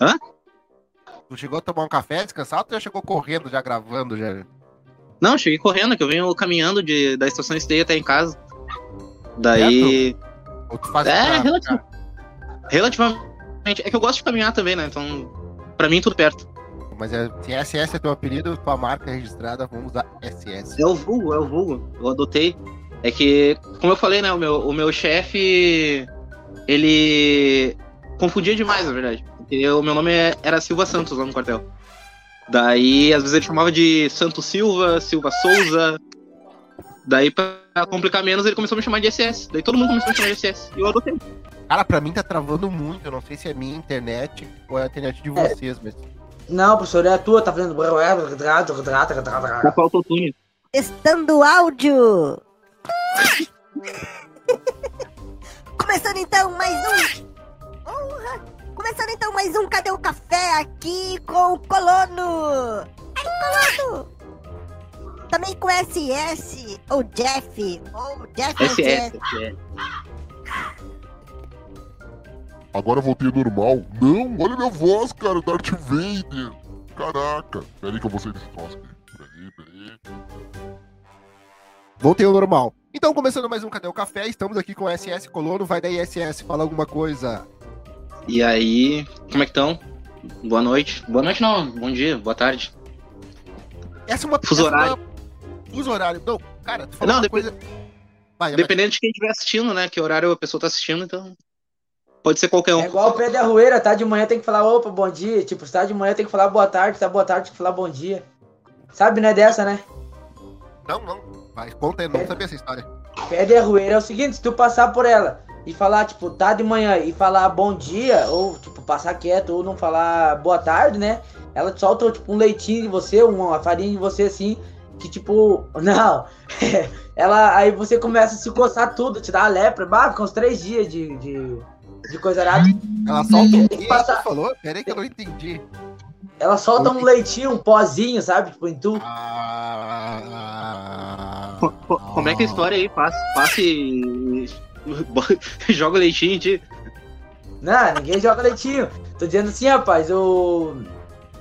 Hã? Tu chegou a tomar um café, descansar ou tu já chegou correndo, já gravando, já? Não, cheguei correndo, que eu venho caminhando de, da estação Esteio até em casa. Daí. Ou tu faz É, pra-. Relativamente. É que eu gosto de caminhar também, né? Então, pra mim, tudo perto. Mas é, se SS é teu apelido, tua marca registrada, vamos usar SS. É o vulgo, é o vulgo. Eu adotei. É que, como eu falei, né? O meu, o meu chefe. Ele. confundia demais, na verdade. Porque o meu nome é- era Silva Santos lá no quartel. Daí, às vezes, ele chamava de Santo Silva, Silva Souza. Daí, pra complicar menos, ele começou a me chamar de SS. Daí todo mundo começou a me chamar de SS. E eu adotei. Cara, pra mim tá travando muito. Eu não sei se é minha internet ou é a internet de vocês, mas. Não, professor, é a tua, tá fazendo. Tá com autotune. Testando áudio! Começando então mais um. Porra! Começando então mais um Cadê o Café aqui com o Colono! Ai, Colono! Também com SS, ou Jeff, ou Jeff ou SS. Jeff. Agora eu voltei ao normal. Não, olha minha voz, cara, Darth Vader. Caraca. Pera aí que eu vou sair desse troço aqui. Peraí, peraí. Voltei ao normal. Então, começando mais um Cadê o Café? Estamos aqui com o SS Colono. Vai daí, SS, fala alguma coisa. E aí, como é que estão? Boa noite. Boa noite não, bom dia, boa tarde. Essa é uma. Fuso essa é horário. uma- Fuso horário. Não, cara, tu falou Não, uma depois- coisa. Vai, vai. Dependendo de quem estiver assistindo, né? Que horário a pessoa tá assistindo, então. Pode ser qualquer um. É igual o Pedro Arrueira, tá de manhã tem que falar opa, bom dia. Tipo, se tá de manhã tem que falar boa tarde, tá boa tarde tem que falar bom dia. Sabe, né, dessa, né? Não, não. Vai, conta aí, não sabia essa história. Pedro Arrueira é o seguinte, se tu passar por ela e falar, tipo, tá de manhã e falar bom dia, ou, tipo, passar quieto, ou não falar boa tarde, né? Ela te solta, tipo, um leitinho de você, uma farinha de você, assim, que, tipo, não. ela, aí você começa a se coçar tudo, te dá a lepra, bah, fica uns três dias de, de, de coisa arada. Ela solta Tem que passar. Falou? Pera aí que eu não entendi. Ela solta um leitinho, um pozinho, sabe? Tipo, em tu. Ah, Co- co- Como é que é a história aí? Passe. passe... Joga o leitinho ti. Não, ninguém joga leitinho. Tô dizendo assim, rapaz, o.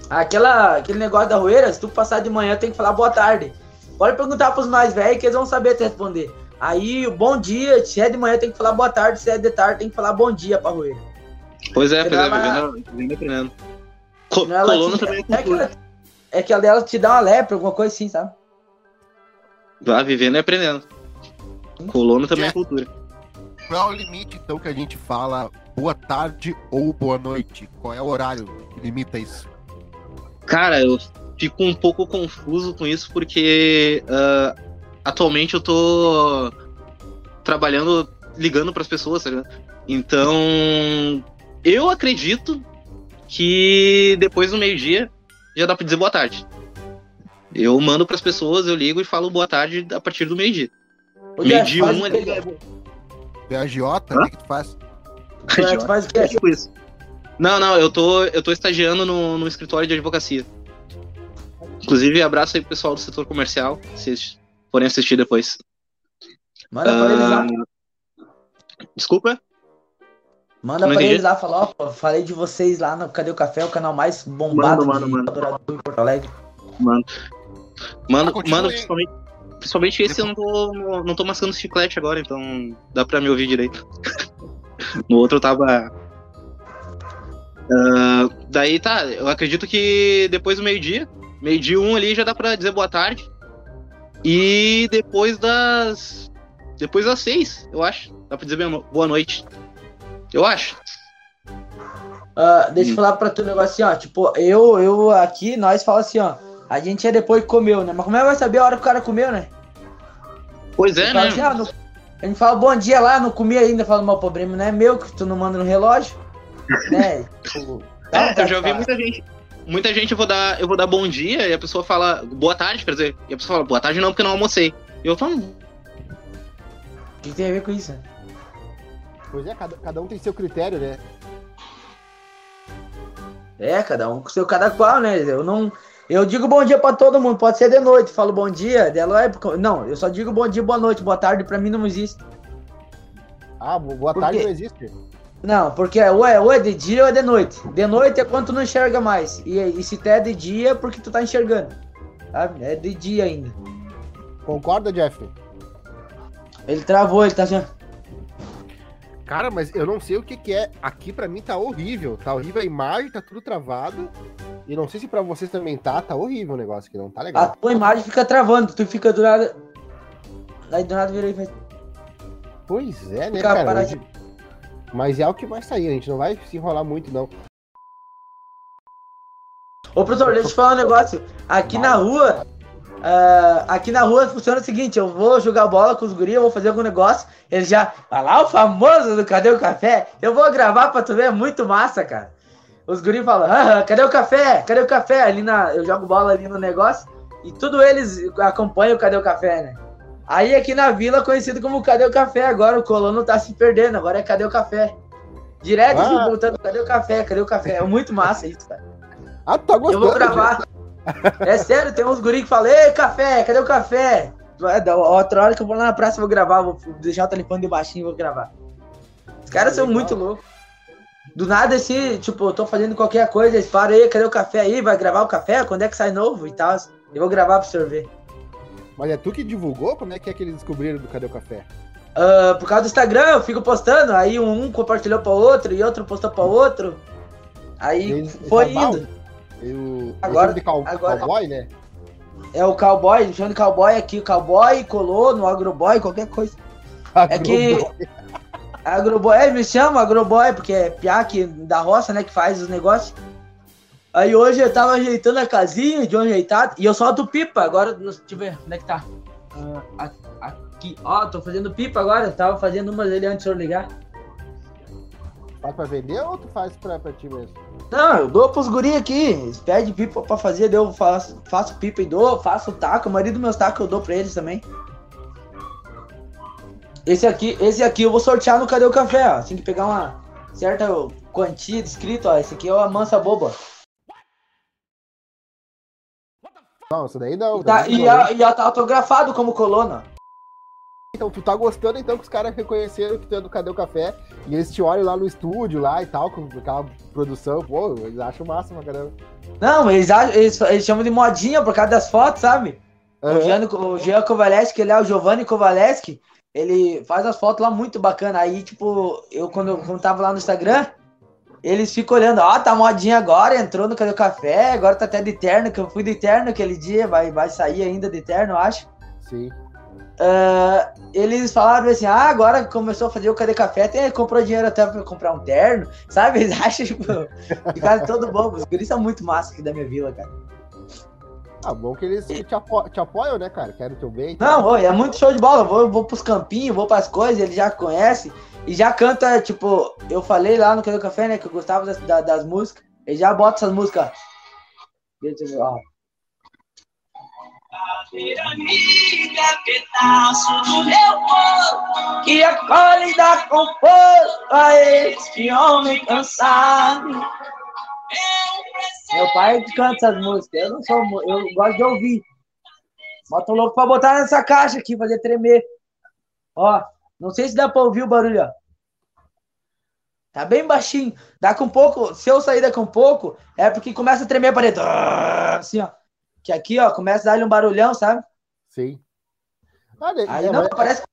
Aquela, aquele negócio da roeira, se tu passar de manhã, tem que falar boa tarde. Pode perguntar pros mais velhos que eles vão saber te responder. Aí, o bom dia, se é de manhã, tem que falar boa tarde, se é de tarde, tem que falar bom dia pra roeira. Pois é, pois é, Ela- vivendo, vivendo e aprendendo. Co colono te- também é é, que cultura. ela, é que ela dela te dá uma lepra, alguma coisa assim, sabe? Vá vivendo e aprendendo. Colono também é cultura. Qual é o limite, então, que a gente fala boa tarde ou boa noite? Qual é o horário que limita isso? Cara, eu fico um pouco confuso com isso porque ah, atualmente eu tô trabalhando ligando pras pessoas, tá ligado? Então, eu acredito que depois do meio-dia já dá pra dizer boa tarde. Eu mando pras pessoas, eu ligo e falo boa tarde a partir do meio-dia. Meio-dia um ali. Tu é agiota? O que, que tu faz? Tu faz o É quê? tipo isso. Não, não, eu tô, eu tô estagiando no, no escritório de advocacia. Inclusive, abraço aí pro pessoal do setor comercial, se forem assistir depois. Manda pra eles lá. Ah, Desculpa? Manda não pra eles lá, fala, ó, falei de vocês lá no Cadê o Café, o canal mais bombado Manda, manda, de adorador em Porto Alegre. Mano. Mano, Ah, mano principalmente, principalmente esse eu não tô, não, tô mascando chiclete agora, então dá pra me ouvir direito. no outro eu tava. Ah, daí tá, eu acredito que depois do meio-dia, meio-dia um ali já dá pra dizer boa tarde. E depois das. Depois das seis, eu acho. Dá pra dizer bem- boa noite. Eu acho. Ah, deixa eu Hum. falar pra tu um negócio assim, ó. Tipo, eu, eu aqui, nós fala assim, ó. A gente é depois que comeu, né? Mas como é que vai saber a hora que o cara comeu, né? Pois é, né? assim, ah, não- a gente fala bom dia lá, não comi ainda. Fala, meu problema não é meu, que tu não manda no relógio. né? Tipo, dá É, vontade eu já ouvi falar. muita gente. Muita gente eu vou dar, eu vou dar bom dia e a pessoa fala boa tarde, quer dizer, e a pessoa fala boa tarde não, porque não almocei. E eu falo, O que tem a ver com isso? né? Pois é, cada, cada um tem seu critério, né? É, cada um com seu cada qual, né? Eu não. Eu digo bom dia pra todo mundo, pode ser de noite, falo bom dia, dela é. porque- Não, eu só digo bom dia, boa noite, boa tarde, pra mim não existe. Ah, boa Por tarde quê? não existe. Não, porque ou, é ou é de dia ou é de noite. De noite é quando tu não enxerga mais. E, e se tu é de dia é porque tu tá enxergando. Sabe? É de dia ainda. Concorda, Jeff? Ele travou, ele tá assim. Cara, mas eu não sei o que que é. Aqui pra mim tá horrível. Tá horrível a imagem, tá tudo travado. E não sei se pra vocês também tá. Tá horrível o negócio aqui, não tá A legal. tua imagem fica travando, tu fica do nada. Aí do nada vira e faz. Pois é, né, Fica cara? Hoje- Mas é o que vai sair, a gente não vai se enrolar muito, não. Ô, professor, deixa eu te falar um negócio. Aqui na rua, ah, aqui na rua funciona o seguinte: eu vou jogar bola com os guris, eu vou fazer algum negócio. Ele já. Olha lá o famoso do Cadê o Café? Eu vou gravar pra tu ver, é muito massa, cara. Os guris falam: ah, cadê o café? Cadê o café? Ali na, eu jogo bola ali no negócio e tudo eles acompanham o Cadê o Café, né? Aí aqui na vila, conhecido como Cadê o Café, agora o colono tá se perdendo, agora é Cadê o Café? Direto Ah. voltando, cadê o café? Cadê o café? É muito massa isso, cara. Ah, tá Eu gostando? vou gravar. É sério, tem uns guri que falam, ei, café, cadê o café? Outra hora que eu vou lá na praça, eu vou gravar, vou deixar o telefone de baixinho e vou gravar. Os caras são Legal. muito loucos. Do nada, esse, tipo, eu tô fazendo qualquer coisa, eles param aí, cadê o café aí? Vai gravar o café? Quando é que sai novo e tal? Eu vou gravar pro senhor ver. Mas é tu que divulgou? Como é que é que eles descobriram do Cadê o Café? Ah, por causa do Instagram, eu fico postando, aí um compartilhou pra outro e outro postou pra outro. Aí Eles- foi eles indo. Eu, Agora- de cow- agora- cowboy, né? É o cowboy, chama de cowboy aqui, cowboy, colou no agroboy, qualquer coisa. É que- Agroboy. É, me chama Agroboy, porque é piá que, da roça, né, que faz os negócios. Aí hoje eu tava ajeitando a casinha de um ajeitado, e eu solto pipa, agora, deixa eu ver, onde é que tá? A- aqui, ó, tô fazendo pipa agora, eu tava fazendo umas dele antes de eu ligar. Faz pra vender ou tu faz pra, pra ti mesmo? Não, eu dou pros guri aqui, eles pedem pipa pra fazer, eu faço, faço pipa e dou, faço taco, a maioria dos meus tacos eu dou pra eles também. Esse aqui, esse aqui eu vou sortear no Cadê o Café, ó. Tem que pegar uma certa quantia de escrito, ó. Esse aqui é o Mansa Boba. Não, isso daí não. Tá, e, a, e a tá autografado como coluna. Então, tu tá gostando então que os caras reconheceram que tu é do Cadê o Café e eles te olham lá no estúdio lá e tal, com aquela produção, pô, eles acham massa pra caramba. Não, eles, eles, eles chamam de modinha por causa das fotos, sabe? O, Aham. Gianni, o Jean Kovaleski, ele é o Giovanni Kovaleski, ele faz as fotos lá muito bacana. Aí, tipo, eu quando, eu- quando tava lá no Instagram, eles ficam olhando, ó, tá modinha agora, entrou no Cadê Café, agora tá até de terno, que eu fui de terno aquele dia, vai, vai sair ainda de terno, eu acho. Sim. Ah, eles falaram assim, ah, agora começou a fazer o Cadê Café, até comprou dinheiro até pra comprar um terno, sabe? Eles acham, tipo, ficaram todo bobo. Os guris são muito massa aqui da minha vila, cara. Ah, bom que eles te, apo- te apoiam, né, cara? Querem teu bem. Não, oi, é muito show de bola. Eu vou, eu vou pros campinhos, vou pras coisas, ele já conhece. E já canta, tipo, eu falei lá no Cadê o Café, né, que eu gostava das, da- das músicas. Ele já bota essas músicas. Deixa eu ver, ó. Amiga, pedaço do meu corpo Que acolhe e dá conforto a este homem cansado. Meu pai canta essas músicas. Eu não sou, eu gosto de ouvir. Bota o louco pra botar nessa caixa aqui, fazer tremer. Ó, não sei se dá pra ouvir o barulho, ó. Tá bem baixinho. Dá com um pouco. Se eu sair daqui um pouco, é porque começa a tremer a parede. Assim, ó. Que aqui, ó, começa a dar um barulhão, sabe? Sim. Ah, Aí não, mas- parece.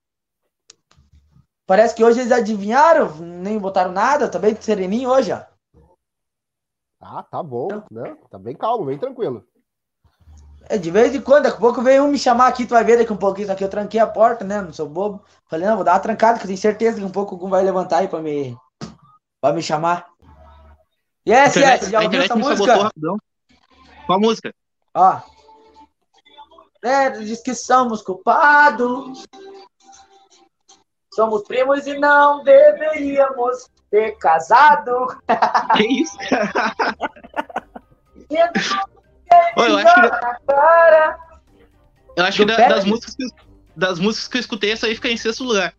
Parece que hoje eles adivinharam, nem botaram nada, tá bem sereninho hoje, ó. Ah, tá bom. Não, tá bem calmo, bem tranquilo. É, de vez em quando, daqui a pouco vem um me chamar aqui, tu vai ver daqui um pouquinho, só que eu tranquei a porta, né? Não sou bobo. Falei, não, vou dar uma trancada, que eu tenho certeza que um pouco algum vai levantar aí pra me, pra me chamar. Yes, internet, yes, já ouviu essa música? Qual a música? Ó. É, diz que somos culpados. Somos primos e não deveríamos ter casado. Que isso? Ô, eu acho que, eu acho que da- das, músicas que, eu- das músicas que eu escutei, essa aí fica em sexto lugar.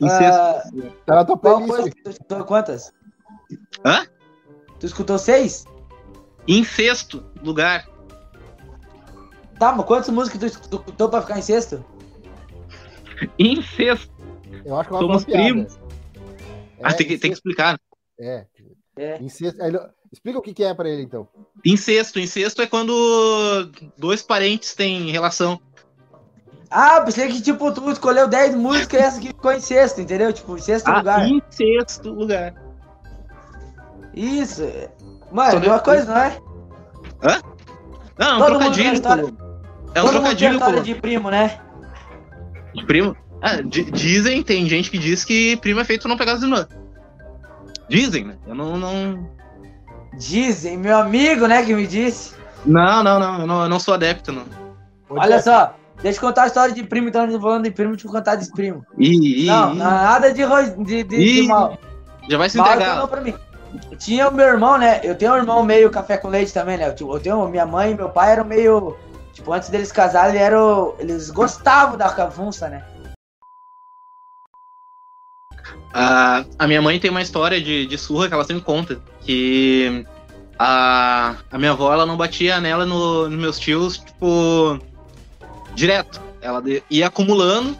Em Ah, sexto. Tá na tua Qual playlist. foi? Tu escutou quantas? Hã? Tu escutou seis? Em sexto lugar. Tá, mas quantas músicas tu escutou pra ficar em sexto? Em sexto. Eu acho que é uma Somos boa Ah, tem que, tem que explicar. É. É. Incesto. ele- Explica o que, que é pra ele, então. Incesto. Incesto é quando dois parentes têm relação. Ah, pensei que, tipo, tu escolheu 10 músicas e essa que ficou em sexto, entendeu? Tipo, em sexto Ah, lugar. em sexto lugar. Isso. Mano, é a Todo- mesma coisa, não é? Não, é um Todo mundo trocadilho. tem história-. É um Todo mundo tem trocadilho, história pô. de primo, né? De primo. Ah, di- dizem, tem gente que diz que primo é feito pra não pegar as irmãs. Dizem, né? Eu não, não. Dizem, meu amigo, né, que me disse. Não, não, não. Eu não, eu não sou adepto, não. Olha só, deixa eu contar a história de primo, então falando de primo, deixa eu contar de primo. Ih, Não, ih. nada de, ro- de, de, de mal. Já vai se Mal entregar. não pra mim. Tinha o meu irmão, né? Eu tenho um irmão meio café com leite também, né? Eu, tipo, eu tenho minha mãe e meu pai eram meio. Tipo, antes deles casarem, eles eram. Eles gostavam da cavunça, né? A, a minha mãe tem uma história de, de surra que ela sempre conta. Que a, a minha avó ela não batia nela no, nos meus tios, tipo, direto. Ela ia acumulando,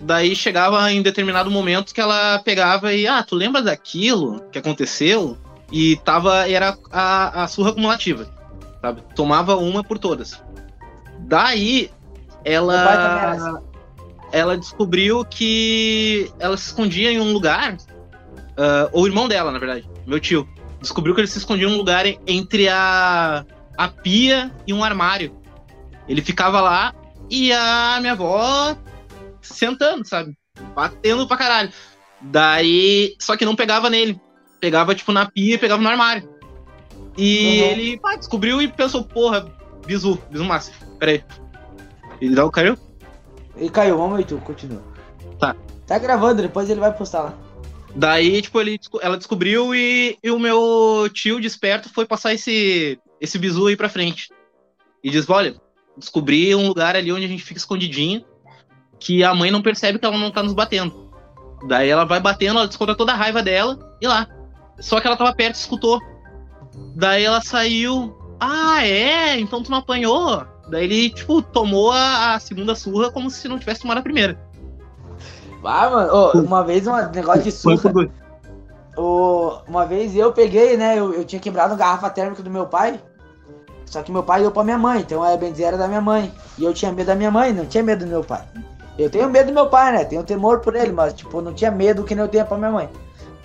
daí chegava em determinado momento que ela pegava e, ah, tu lembra daquilo que aconteceu? E tava, era a, a surra acumulativa, sabe? Tomava uma por todas. Daí, ela. Ela descobriu que ela se escondia em um lugar. ou o irmão dela, na verdade, meu tio. Descobriu que ele se escondia em um lugar en- entre a, a pia e um armário. Ele ficava lá e a minha avó sentando, sabe? Batendo pra caralho. Daí. Só que não pegava nele. Pegava, tipo, na pia e pegava no armário. E Uhum. ele pá, descobriu e pensou, porra, bizu, bizu massa. Pera aí. Ele dá o caiu? E caiu, vamos aí, tu, continua. Tá. Tá gravando, depois ele vai postar lá. Daí, tipo, ele, ela descobriu e, e o meu tio desperto foi passar esse, esse bizu aí pra frente. E diz, olha, descobri um lugar ali onde a gente fica escondidinho, que a mãe não percebe que ela não tá nos batendo. Daí ela vai batendo, ela desconta toda a raiva dela e lá. Só que ela tava perto e escutou. Daí ela saiu. Ah, é? Então tu não apanhou? Daí ele, tipo, tomou a, a segunda surra como se não tivesse tomado a primeira. Ah, mano, ô, uma vez um negócio de surra. por dois. O- uma vez eu peguei, né? Eu, eu tinha quebrado a garrafa térmica do meu pai. Só que meu pai deu pra minha mãe, então a benzeira era da minha mãe. E eu tinha medo da minha mãe, não tinha medo do meu pai. Eu tenho medo do meu pai, né? Tenho temor por ele, mas tipo, não tinha medo que nem eu tenho pra minha mãe.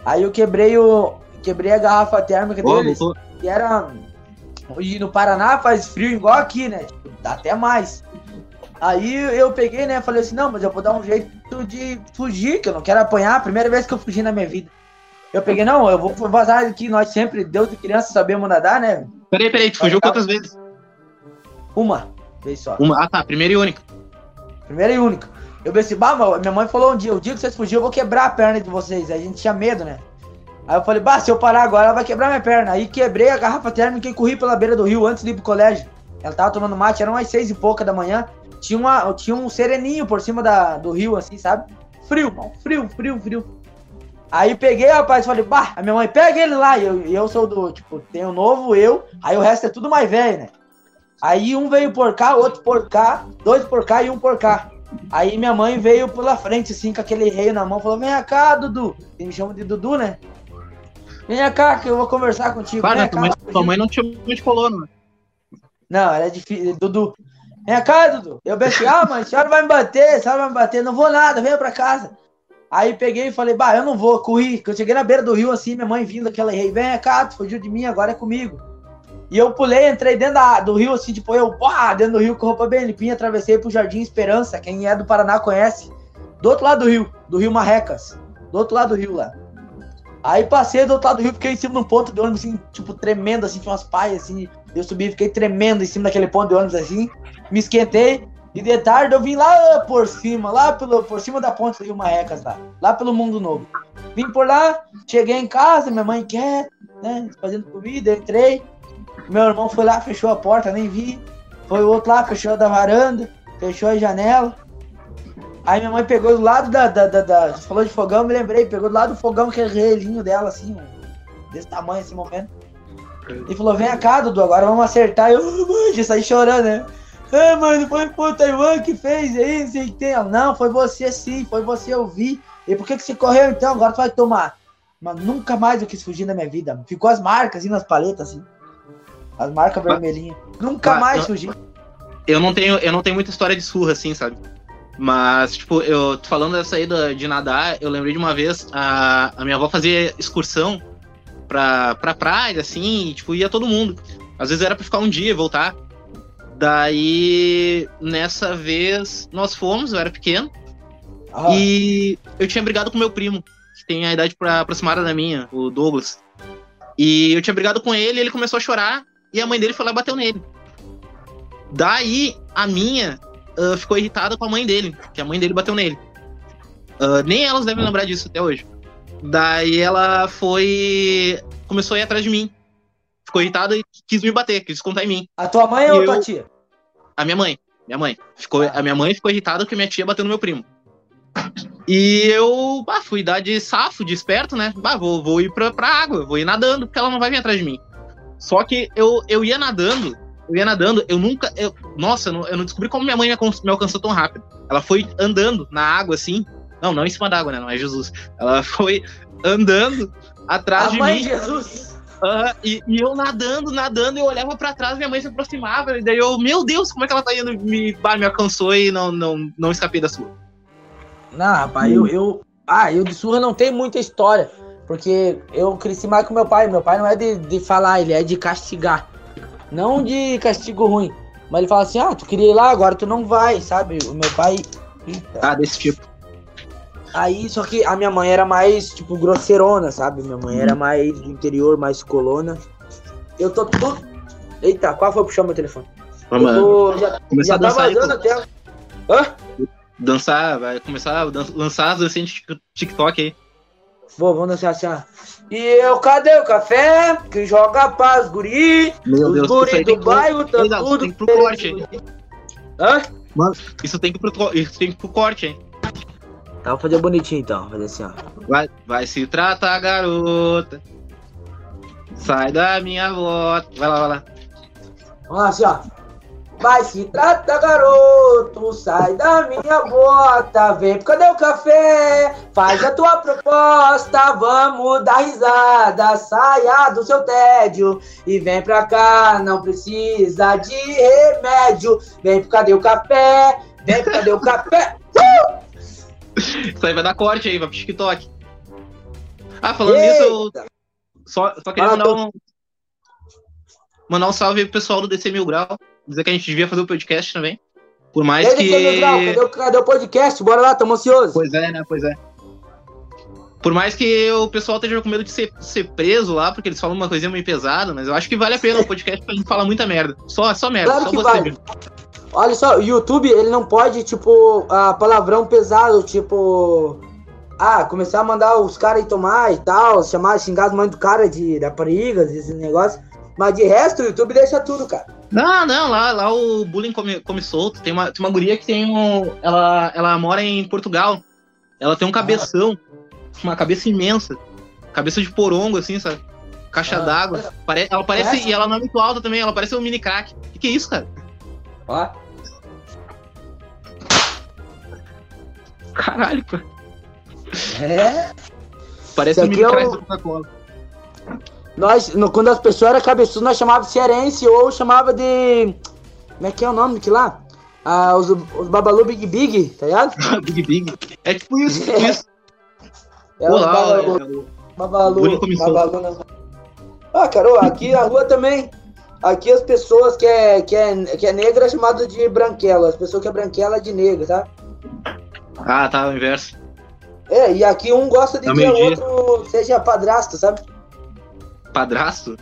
Aí eu quebrei o. Quebrei a garrafa térmica Ô, deles. E era. E no Paraná faz frio igual aqui, né? Tipo, dá até mais. Aí eu peguei, né? Falei assim, não, mas eu vou dar um jeito de fugir, que eu não quero apanhar. Primeira vez que eu fugi na minha vida. Eu peguei, não, eu vou vazar aqui, nós sempre, Deus de criança, sabemos nadar, né? Peraí, peraí, tu fugiu quantas vezes? Uma vez só. Uma. Ah, tá, primeira e única. Primeira e única. Eu pensei, bah, minha mãe falou um dia, o dia que vocês fugiram, eu vou quebrar a perna de vocês. A gente tinha medo, né? Aí eu falei, bah, se eu parar agora, ela vai quebrar minha perna. Aí quebrei a garrafa térmica e corri pela beira do rio antes de ir pro colégio. Ela tava tomando mate, eram umas seis e pouca da manhã. Tinha, uma, tinha um sereninho por cima da, do rio, assim, sabe? Frio, mano, frio, frio, frio. Aí peguei, rapaz, falei, bah, a minha mãe, pega ele lá. E eu, e eu sou do, tipo, tem o novo, eu, aí o resto é tudo mais velho, né? Aí um veio por cá, outro por cá, dois por cá e um por cá. Aí minha mãe veio pela frente, assim, com aquele reio na mão, falou: Vem cá, Dudu. Eles me chamam de Dudu, né? Vem cá, que eu vou conversar contigo. Vem né, tua, mãe, tua mãe não te chamou de colono. Não, era difícil. Dudu. Vem cá, Dudu. Eu pensei, ah, mãe, a senhora vai me bater, a senhora vai me bater. Não vou nada, venha pra casa. Aí peguei e falei, bah, eu não vou, corri. Que eu cheguei na beira do rio assim, minha mãe vindo aquela rei, vem cá, tu fugiu de mim, agora é comigo. E eu pulei, entrei dentro da- do rio, assim, tipo, eu, pá, dentro do rio com roupa bem limpinha, atravessei pro Jardim Esperança, quem é do Paraná conhece. Do outro lado do rio, do rio Marrecas. Do outro lado do rio lá. Aí passei do outro lado do rio, fiquei em cima de um ponto de ônibus, assim, tipo, tremendo, assim, tinha umas paias, assim. Eu subi, fiquei tremendo em cima daquele ponto de ônibus, assim. Me esquentei. E de tarde eu vim lá por cima, lá pelo, por cima da ponte do Rio Marrecas, lá. Lá pelo Mundo Novo. Vim por lá, cheguei em casa, minha mãe quer, né, fazendo comida, entrei. Meu irmão foi lá, fechou a porta, nem vi. Foi o outro lá, fechou da varanda, fechou a janela. Aí minha mãe pegou do lado da, da, da, da- falou de fogão, me lembrei. Pegou do lado do fogão, aquele relinho dela, assim, desse tamanho, esse momento. E falou: Vem cá, Dudu, agora vamos acertar. E eu, "Ah, mãe, já saí chorando, né? Ah, mano, foi o Taiwan que fez aí, sei que tem. Ela, Não, foi você sim, foi você, eu vi. E por que, que você correu então? Agora tu vai tomar. Mas nunca mais eu quis fugir da minha vida. Ficou as marcas assim nas paletas, assim. As marcas vermelhinhas. Nunca Mas- mais eu- fugi. Eu não tenho, eu não tenho muita história de surra, assim, sabe? Mas, tipo, eu tô falando dessa aí de nadar, eu lembrei de uma vez, a, a minha avó fazia excursão pra, pra praia, assim, e, tipo, ia todo mundo. Às vezes era pra ficar um dia e voltar. Daí, nessa vez, nós fomos, eu era pequeno, Ah, e eu tinha brigado com meu primo, que tem a idade pra, aproximada da minha, o Douglas. E eu tinha brigado com ele, ele começou a chorar, e a mãe dele foi lá e bateu nele. Daí, a minha ah, ficou irritada com a mãe dele, que a mãe dele bateu nele. Ah, nem elas devem lembrar disso até hoje. Daí ela foi. começou a ir atrás de mim. Ficou irritada e quis me bater, quis contar em mim. A tua mãe ou eu- tua tia? A minha mãe. Minha mãe. Ficou, a minha mãe ficou irritada porque minha tia bateu no meu primo. E eu bah, fui dar de safo, de esperto, né? Bah, vou, vou ir pra, pra água, vou ir nadando, porque ela não vai vir atrás de mim. Só que eu, eu ia nadando, eu ia nadando, eu nunca. Eu, nossa, eu não, eu não descobri como minha mãe me, alcan- me alcançou tão rápido. Ela foi andando na água assim. Não, não em cima da água, né? Não é Jesus. Ela foi andando atrás A de mãe mim. Jesus. Aham, e, e eu nadando, nadando, eu olhava pra trás, minha mãe se aproximava, e daí eu, meu Deus, como é que ela tá indo? Me, bah, me alcançou e não, não, não escapei da sua. Não, rapaz, eu, eu. Ah, eu de surra não tenho muita história. Porque eu cresci mais com meu pai. Meu pai não é de, de falar, ele é de castigar. Não de castigo ruim. Mas ele fala assim: ah, tu queria ir lá, agora tu não vai, sabe? O meu pai. Eita. Ah, desse tipo. Aí, só que a minha mãe era mais, tipo, grosseirona, sabe? Minha mãe era mais do interior, mais colona. Eu tô tudo. Eita, qual foi puxar meu telefone? Vamos eu tô, já, começar já a tá vazando até. Hã? dançar, vai começar a lançar as dancinhas de tik- TikTok aí. Vou, vamos dançar assim, ó. E eu, cadê o café? Que joga paz, guri? Meu Os Deus, isso guri tem do bairro tá tudo. tem que ir pro corte, hein? Hã? isso tem que ir pro, isso tem que ir pro corte, hein? Tá, vou fazer bonitinho então. Vou fazer assim, ó. Vai, vai se tratar, garota. Sai da minha volta. Vai lá, vai lá. Vamos lá, assim, ó. Vai se trata, garoto, sai da minha bota, vem, cadê o café? Faz a tua proposta, vamos dar risada, saia do seu tédio e vem pra cá, não precisa de remédio. Vem, cadê o café? Vem, cadê o café? Isso aí vai dar corte aí, vai pro TikTok. Ah, falando nisso, eu Eita. só, só queria Ah, mandar um. Mandar um salve aí pro pessoal do DC Mil Grau. Dizer que a gente devia fazer o podcast também. Por mais Grau, que. cadê, o- cadê o podcast? Bora lá, tamo ansioso. Pois é, né? Pois é. Por mais que o pessoal esteja com medo de ser, ser preso lá, porque eles falam uma coisinha meio pesada, mas eu acho que vale a pena o podcast porque a gente fala muita merda. Só, só merda, Claro só que você vale. Olha só, o YouTube, ele não pode, tipo, a palavrão pesado, tipo. Ah, começar a mandar os caras ir tomar e tal, chamar, xingar as mães do cara de raparigas, esse negócio. Mas de resto, o YouTube deixa tudo, cara. Não, não, lá, lá o bullying come, come solto. Tem uma, tem uma guria que tem um. Ela, ela mora em Portugal. Ela tem um cabeção. Uma cabeça imensa. Cabeça de porongo, assim, sabe? Caixa Ah. d'água. Pare, ela parece. Parece? E ela não é muito alta também, ela parece um mini crack. O que, que é isso, cara? Ó. Caralho, cara. É. Parece um mini é crack o- da Coca-Cola. Nós, no- quando as pessoas eram cabeçudas, nós chamava de cearense ou chamava de. Como é que é o nome daquilo lá? Ah, os, os Babalu Big Big, tá ligado? Big Big. É tipo isso, tipo isso. É os Olá, Babalu. é o- Babalu. Babalu não. Ah, Carol, aqui na rua também. Aqui as pessoas que é, que é, que é negra é chamado de branquela. As pessoas que é branquela é de negra, tá? Ah, tá, o inverso. É, e aqui um gosta de É que o outro seja padrasto, sabe? Padrasto?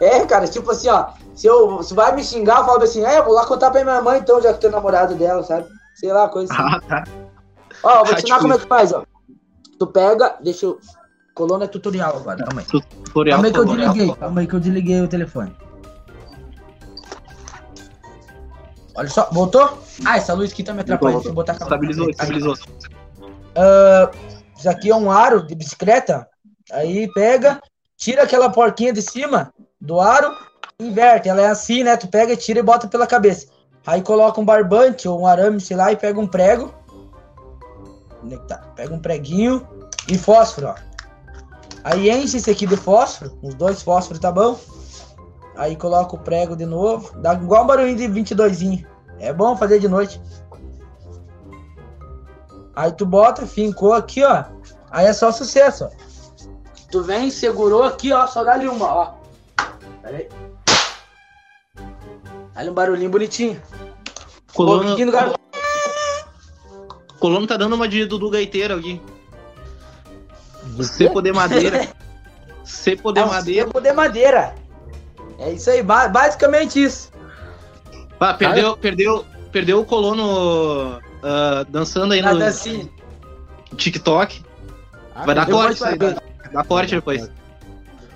É, cara, tipo assim, ó. Se, eu, se vai me xingar, eu falo assim, é, eu vou lá contar pra minha mãe então, já que tu é namorado dela, sabe? Sei lá, coisa assim. Ah, tá. Ó, vou Ah, te ensinar tipo como é que faz, ó. Tu pega, deixa eu. Coluna é tutorial agora, calma aí. Tutorial. Calma aí que eu desliguei, calma aí que eu desliguei o telefone. Olha só, voltou? Ah, essa luz aqui tá me atrapalhando. Deixa eu botar a. Estabilizou, estabilizou. Ah, isso aqui é um aro de bicicleta. Aí pega, tira aquela porquinha de cima do aro, inverte. Ela é assim, né? Tu pega, tira e bota pela cabeça. Aí coloca um barbante ou um arame, sei lá, e pega um prego. Onde é que tá? Pega um preguinho e fósforo, ó. Aí enche esse aqui de fósforo, uns dois fósforos tá bom. Aí coloca o prego de novo, dá igual um barulhinho de 22. É bom fazer de noite. Aí tu bota, fincou aqui, ó. Aí é só sucesso, ó. Tu vem, segurou aqui, ó, só dá-lhe uma, ó. Pera aí. Dá-lhe um barulhinho bonitinho. Colono, gar- Colono tá dando uma de Dudu Gaiteiro aqui. De Cepo de madeira. Cepo de É um madeira. cepo de madeira. É isso aí, ba- basicamente isso. Ah, perdeu, perdeu, perdeu o colono ah, dançando aí no assim. TikTok. Ah, Vai dar corte vai- isso aí. Dá corte depois.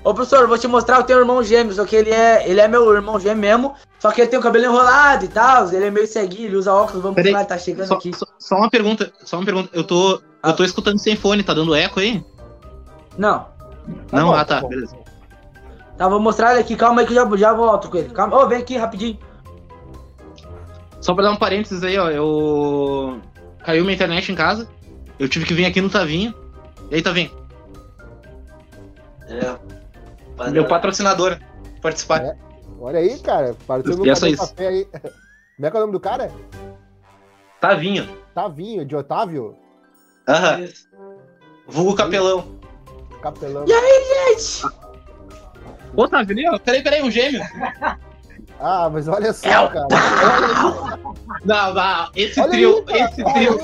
Ô, professor, vou te mostrar, eu tenho um irmão gêmeo, só que ele é, ele é meu irmão gêmeo mesmo, só que ele tem o cabelo enrolado e tal, ele é meio ceguinho, ele usa óculos, vamos Peraí, ver, ele tá chegando Só, aqui. só- só uma pergunta, só uma pergunta. Eu tô, Ah. eu tô escutando sem fone, tá dando eco aí? Não, Não, bom, ah tá, bom. beleza. tá, vou mostrar ele aqui, calma aí que eu já, já volto com ele. Calma, ô, vem aqui rapidinho. Só pra dar um parênteses aí, ó, eu caiu minha internet em casa. Eu tive que vir aqui no Tavinho. E aí, Tavinho? É, Meu patrocinador. Participar. É. Olha aí, cara. Pareceu no E essa Cadê o isso? café aí. Como é que é o nome do cara? Tavinho. Tavinho, de Otávio? Aham. Vulgo capelão. Capelão. Gente, Ô, Tavinho, peraí, peraí, um gêmeo. Ah, mas olha só, É o cara. Não, não, esse Olha trio, aí, esse trio,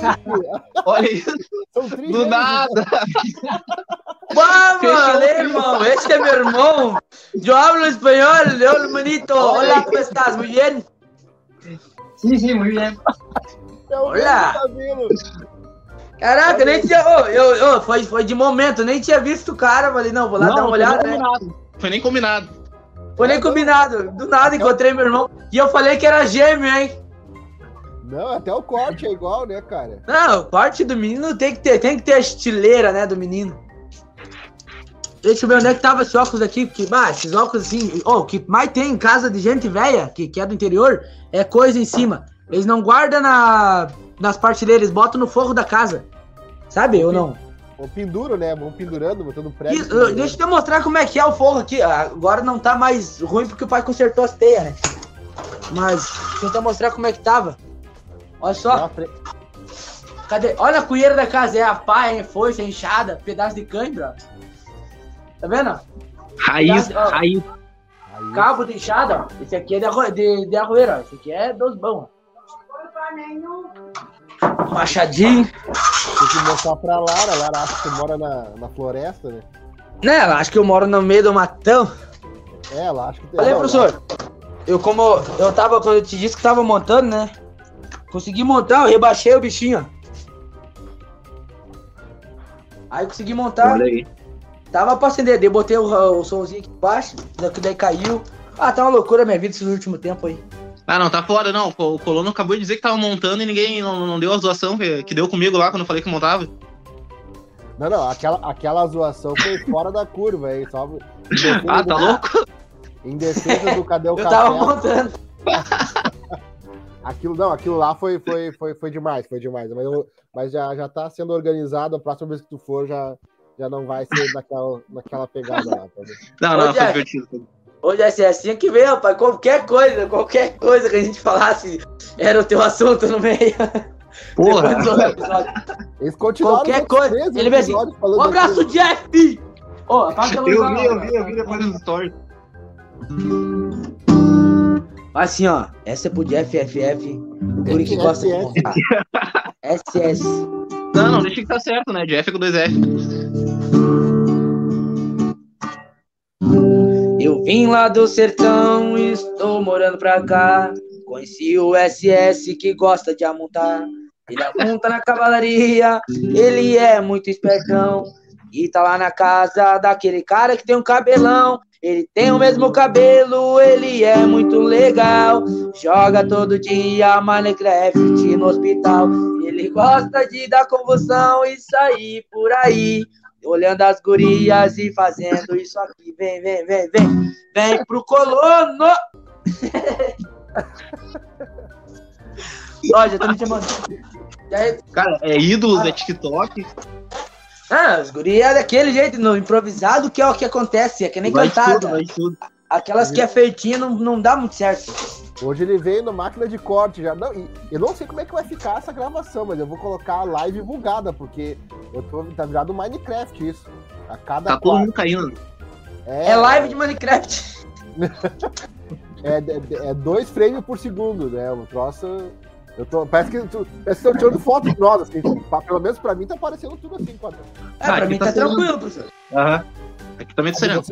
olha isso, do vezes. nada. Vamos, Fechou. hermano, este es mi hermano. Yo hablo español, hola, hermanito. Hola, ¿cómo estás? Muy bien. Sí, sí, muy bien. É o Olha. Tavinho. Caraca, nem tinha. ô, eu, ô, foi, foi de momento, nem tinha visto o cara. Falei, não, vou lá dar uma foi olhada, nem né? combinado. Foi nem combinado. Foi nem combinado. Do nada encontrei meu irmão. E eu falei que era gêmeo, hein? Não, até o corte é igual, né, cara? Não, parte do menino tem que ter, tem que ter a estileira, né, do menino. Deixa eu ver onde é que tava esse óculos aqui, porque, bah, esses óculos assim, ó, o que mais tem em casa de gente velha, que, que é do interior, é coisa em cima. Eles não guardam na, nas partilheiras, eles botam no forro da casa. Sabe, ou não? O penduro, né? Vão pendurando, botando prego. Isso, deixa eu mostrar como é que é o forro aqui. Agora não tá mais ruim porque o pai consertou as teias, né? Mas, deixa eu te mostrar como é que tava. Olha só. Cadê? Olha a cueira da casa, é a pá, é foice, é enxada, pedaço de cãibra. Tá vendo? Raiz, Ó. raiz. Cabo de enxada, ó. Esse aqui é de, arro... de, de arroeira, ó. Esse aqui é dos bons, ó. Machadinho. tem que mostrar pra Lara. A Lara acha que mora na, na floresta, né? Né, ela acha que eu moro no meio do matão. É, ela acha que tem. Olha aí, Não, professor. Eu como eu tava, quando eu te disse que tava montando, né? Consegui montar, eu rebaixei o bichinho, ó. Aí eu consegui montar. Olha aí. Tava pra acender, daí eu botei o, o somzinho aqui embaixo, daqui daí caiu. Ah, tá uma loucura a minha vida esses últimos tempos aí. Ah, não, tá foda, não. O Colono acabou de dizer que tava montando e ninguém não, não deu a zoação que, que deu comigo lá quando eu falei que montava. Não, não, aquela, aquela zoação foi fora da curva aí, só. Ah, do- tá louco? Em defesa do Cadê o Eu Café. tava montando. Aquilo, não, aquilo lá foi, foi, foi, foi demais, foi demais. Mas, eu- mas já, já tá sendo organizado, a próxima vez que tu for já, já não vai ser naquela, naquela pegada lá. Tá? Não, Ô, não, foi divertido. Hoje é assim, é assim que vem, rapaz. Qualquer coisa, qualquer coisa que a gente falasse era o teu assunto no meio. Porra! Eles continuaram Qualquer coisa, 13 ele vem assim, Um abraço, daquilo. Jeff! Ô, apaga a luz Eu vi, eu vi, eu vi depois dos stories. Assim, ó. Essa é pro Jeff FF. Guri que gosta de. SS. Não, não, deixa que tá certo, né? Jeff com dois F. Vim lá do sertão estou morando pra cá. Conheci o SS que gosta de amontar. Ele amonta na cavalaria, ele é muito espertão. E tá lá na casa daquele cara que tem um cabelão. Ele tem o mesmo cabelo, ele é muito legal. Joga todo dia Minecraft no hospital. Ele gosta de dar convulsão e sair por aí. Olhando as gurias e fazendo isso aqui. Vem, vem, vem, vem. Vem pro colono. Ó, já tô me chamando. Cara, é ídolos, é TikTok. Ah, os guri é daquele jeito, no improvisado, que é o que acontece, é que nem Vai cantada. tudo, vai tudo. Aquelas que é feitinha não, não dá muito certo. Hoje ele veio no máquina de corte já. Não, e eu não sei como é que vai ficar essa gravação, mas eu vou colocar a live bugada, porque eu tô tá virado Minecraft isso. A cada Tá todo mundo caindo. É live de Minecraft. É, é, é dois frames por segundo, né? O troço. Eu tô, parece que tu, parece que estão tirando foto de nós, assim. Pelo menos pra mim tá parecendo tudo assim. quatro- É, Ah, pra mim tá tá sendo- tranquilo, professor. Aham. Aqui também tá sereno.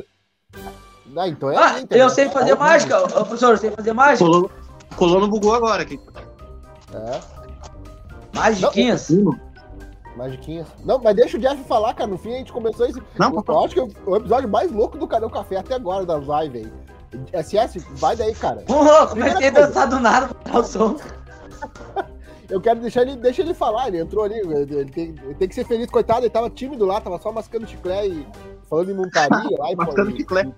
Ah, então é. Ah, assim, eu sei fazer mágica, ô, ô, professor, eu sei fazer mágica. Colono, colono bugou agora aqui. É, Magiquinhas. magiquinhas. Não, mas deixa o Jeff falar, cara. No fim a gente começou esse. Não, eu, falar. acho que é o- episódio mais louco do Cadê o Café até agora das lives aí. SS, vai daí, cara. Ô, comecei a dançar do nada pra dar o som. Eu quero deixar ele, deixa ele falar, ele entrou ali, ele, tem, ele tem que ser feliz, coitado, ele tava tímido lá, tava só mascando chiclete e falando em montaria lá e Mascando chiclete.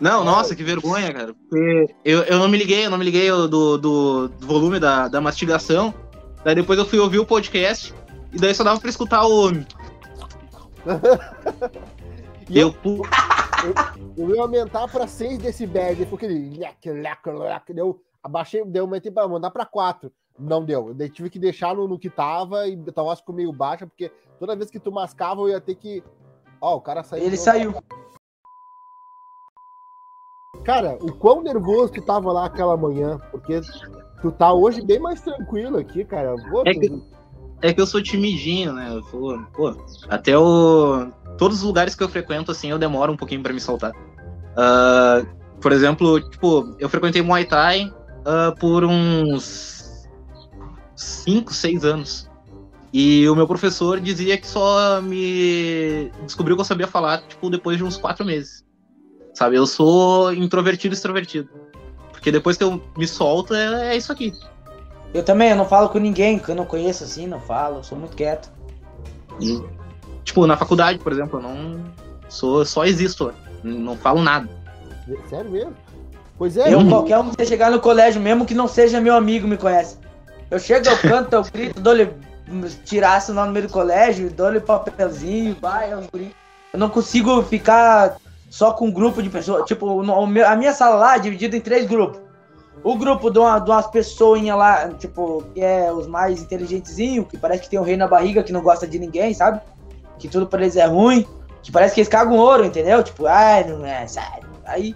Não, nossa, que vergonha, cara. Porque eu, eu não me liguei, eu não me liguei do, do, do volume da, da mastigação. Daí depois eu fui ouvir o podcast. E daí só dava pra escutar o. E eu, pu- Eu ia aumentar pra 6 decibéis, ele leque, leque, deu, abaixei, deu, aumentei pra mandar pra 4. Não deu, daí tive que deixar no, no que tava e a voz ficou meio baixa, porque toda vez que tu mascava eu ia ter que... Ó, o cara saiu. Ele saiu. Cara, o quão nervoso tu tava lá aquela manhã, porque tu tá hoje bem mais tranquilo aqui, cara. Pô, É que- é que eu sou timidinho, né? Eu sou, pô, até o. Todos os lugares que eu frequento, assim, eu demoro um pouquinho pra me soltar. Ah, por exemplo, tipo, eu frequentei Muay Thai ah, por uns 5, 6 anos. E o meu professor dizia que só me descobriu que eu sabia falar, tipo, depois de uns 4 meses. Sabe, eu sou introvertido e extrovertido. Porque depois que eu me solto, é, é isso aqui. Eu também, eu não falo com ninguém que eu não conheço assim, não falo, eu sou muito quieto. E, tipo, na faculdade, por exemplo, eu não sou, só existo, não falo nada. Sério mesmo? Pois é, Eu, qualquer um que você chegar no colégio, mesmo que não seja meu amigo, me conhece. Eu chego, eu canto, eu grito, dou-lhe tiraço lá no meio do colégio, dou-lhe papelzinho, vai, eu grito. Eu não consigo ficar só com um grupo de pessoas. Tipo, no- o meu- a minha sala lá é dividida em três grupos. O grupo de, uma, de umas pessoinhas lá, tipo, que é os mais inteligentezinhos, que parece que tem um rei na barriga, que não gosta de ninguém, sabe? Que tudo pra eles é ruim, que parece que eles cagam ouro, entendeu? Tipo, ai, não é, sério. Aí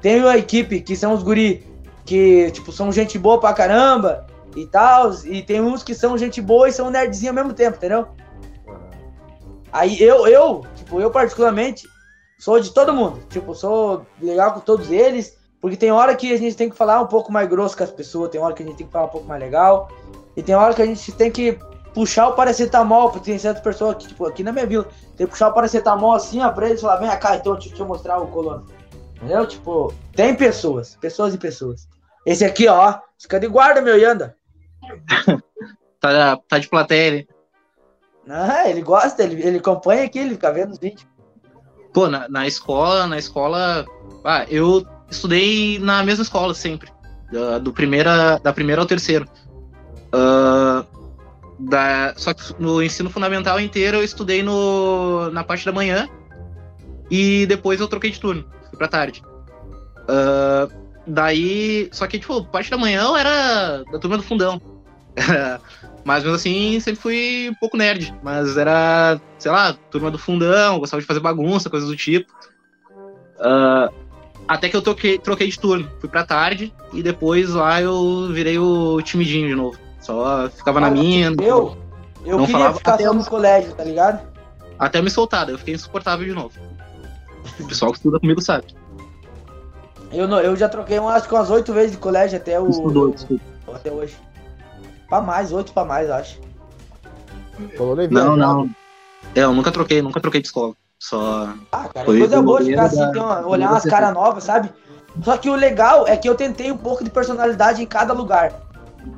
tem a equipe, que são os guri, que, tipo, são gente boa pra caramba e tal, e tem uns que são gente boa e são nerdzinho ao mesmo tempo, entendeu? Aí eu, eu, tipo, eu particularmente, sou de todo mundo. Tipo, sou legal com todos eles, porque tem hora que a gente tem que falar um pouco mais grosso com as pessoas, tem hora que a gente tem que falar um pouco mais legal, e tem hora que a gente tem que puxar o paracetamol, porque tem certas pessoas aqui, tipo, aqui na minha vila, tem que puxar o paracetamol assim, ó, pra eles falar, vem cá, então, deixa eu mostrar o colono. Entendeu? Tipo, tem pessoas, pessoas e pessoas. Esse aqui, ó, fica de guarda, meu Yanda. Tá, tá de plateia ali. Ah, ele gosta, ele, ele acompanha aqui, ele fica vendo os vídeos. Pô, na, na escola, na escola. Ah, eu estudei na mesma escola sempre. Da, do primeira, da primeira ao terceiro. Ah, da, só que no ensino fundamental inteiro eu estudei no, na parte da manhã. E depois eu troquei de turno. Fui pra tarde. Ah, daí. Só que, tipo, parte da manhã eu era da turma do fundão. Mas mesmo assim, sempre fui um pouco nerd. Mas era, sei lá, turma do fundão, gostava de fazer bagunça, coisas do tipo. Ah, até que eu troquei, troquei de turno. Fui pra tarde e depois lá eu virei o timidinho de novo. Só ficava na minha. Eu, eu Não queria falava ficar até só no colégio, tá ligado? Até me soltar, daí eu fiquei insuportável de novo. O pessoal que estuda comigo sabe. Eu, não, eu já troquei umas, acho que umas oito vezes de colégio até o. Estudou, estudou. Até hoje. Pra mais, oito pra mais, acho. Colono é Não, não. É, eu nunca troquei, nunca troquei de escola. Só. Ah, cara, Foi coisa o boa de ficar assim, da- uma- olhar umas caras novas, sabe? Só que o legal é que eu tentei um pouco de personalidade em cada lugar.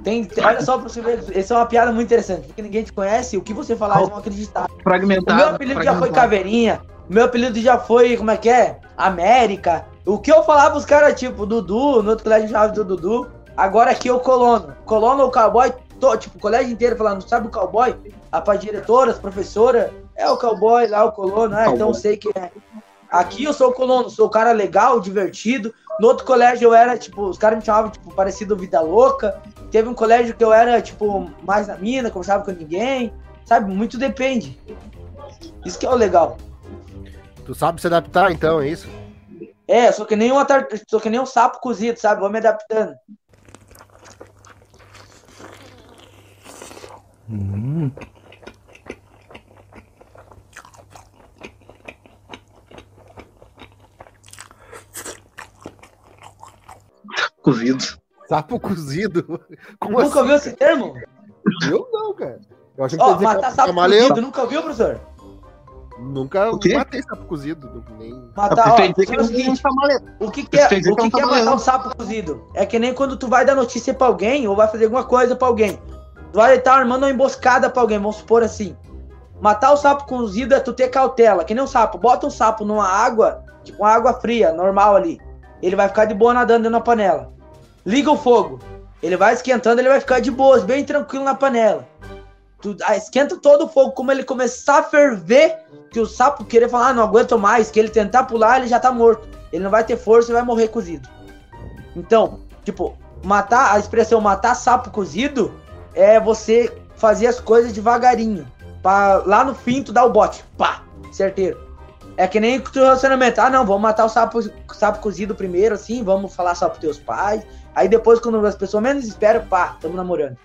Tem, tem- olha só pra você ver, essa é uma piada muito interessante, porque ninguém te conhece, o que você falar eles vão acreditar. O Fragmentado. meu apelido já foi. Caveirinha, o meu apelido já foi, como é que é? América. O que eu falava os caras, tipo, Dudu, no outro colégio chamava do Dudu, agora aqui é o Colono. Colono, o cowboy, to- tipo, o colégio inteiro falando, sabe o cowboy? A pra diretora, as professora, É o cowboy lá, o colono, ah, então eu sei que é. Aqui eu sou o colono, sou o cara legal, divertido. No outro colégio eu era, tipo, os caras me chamavam, tipo, parecido vida louca. Teve um colégio que eu era, tipo, mais na mina, conversava com ninguém. Sabe? Muito depende. Isso que é o legal. Tu sabe se adaptar, então, é isso? É, sou que nem um, atar... sou que nem um sapo cozido, sabe? Vou me adaptando. Cozido. Sapo cozido? Como Nunca assim? ouviu esse termo? Eu não, cara. Eu achei que que matar sapo camaleão. cozido, nunca ouviu, professor? Nunca matei sapo cozido. Nem... Matar, ó, que é o seguinte. O que, que é, o que que, que é matar um sapo cozido? É que nem quando tu vai dar notícia pra alguém ou vai fazer alguma coisa pra alguém. Vai estar armando uma emboscada pra alguém, vamos supor assim. Matar o sapo cozido é tu ter cautela, que nem um sapo. Bota um sapo numa água, tipo uma água fria, normal ali. Ele vai ficar de boa nadando dentro da panela. Liga o fogo. Ele vai esquentando, ele vai ficar de boas, bem tranquilo na panela. Tu ah, esquenta todo o fogo, como ele começar a ferver, que o sapo querer falar, ah, não aguento mais, que ele tentar pular, ele já tá morto. Ele não vai ter força e vai morrer cozido. Então, tipo, matar, a expressão matar sapo cozido é você fazer as coisas devagarinho. Pra lá no fim tu dar o bote. Pá! Certeiro. É que nem o teu relacionamento. Ah, não, vamos matar o sapo, sapo cozido primeiro, assim, vamos falar só pros teus pais. Aí depois, quando as pessoas menos esperam, pá, tamo namorando.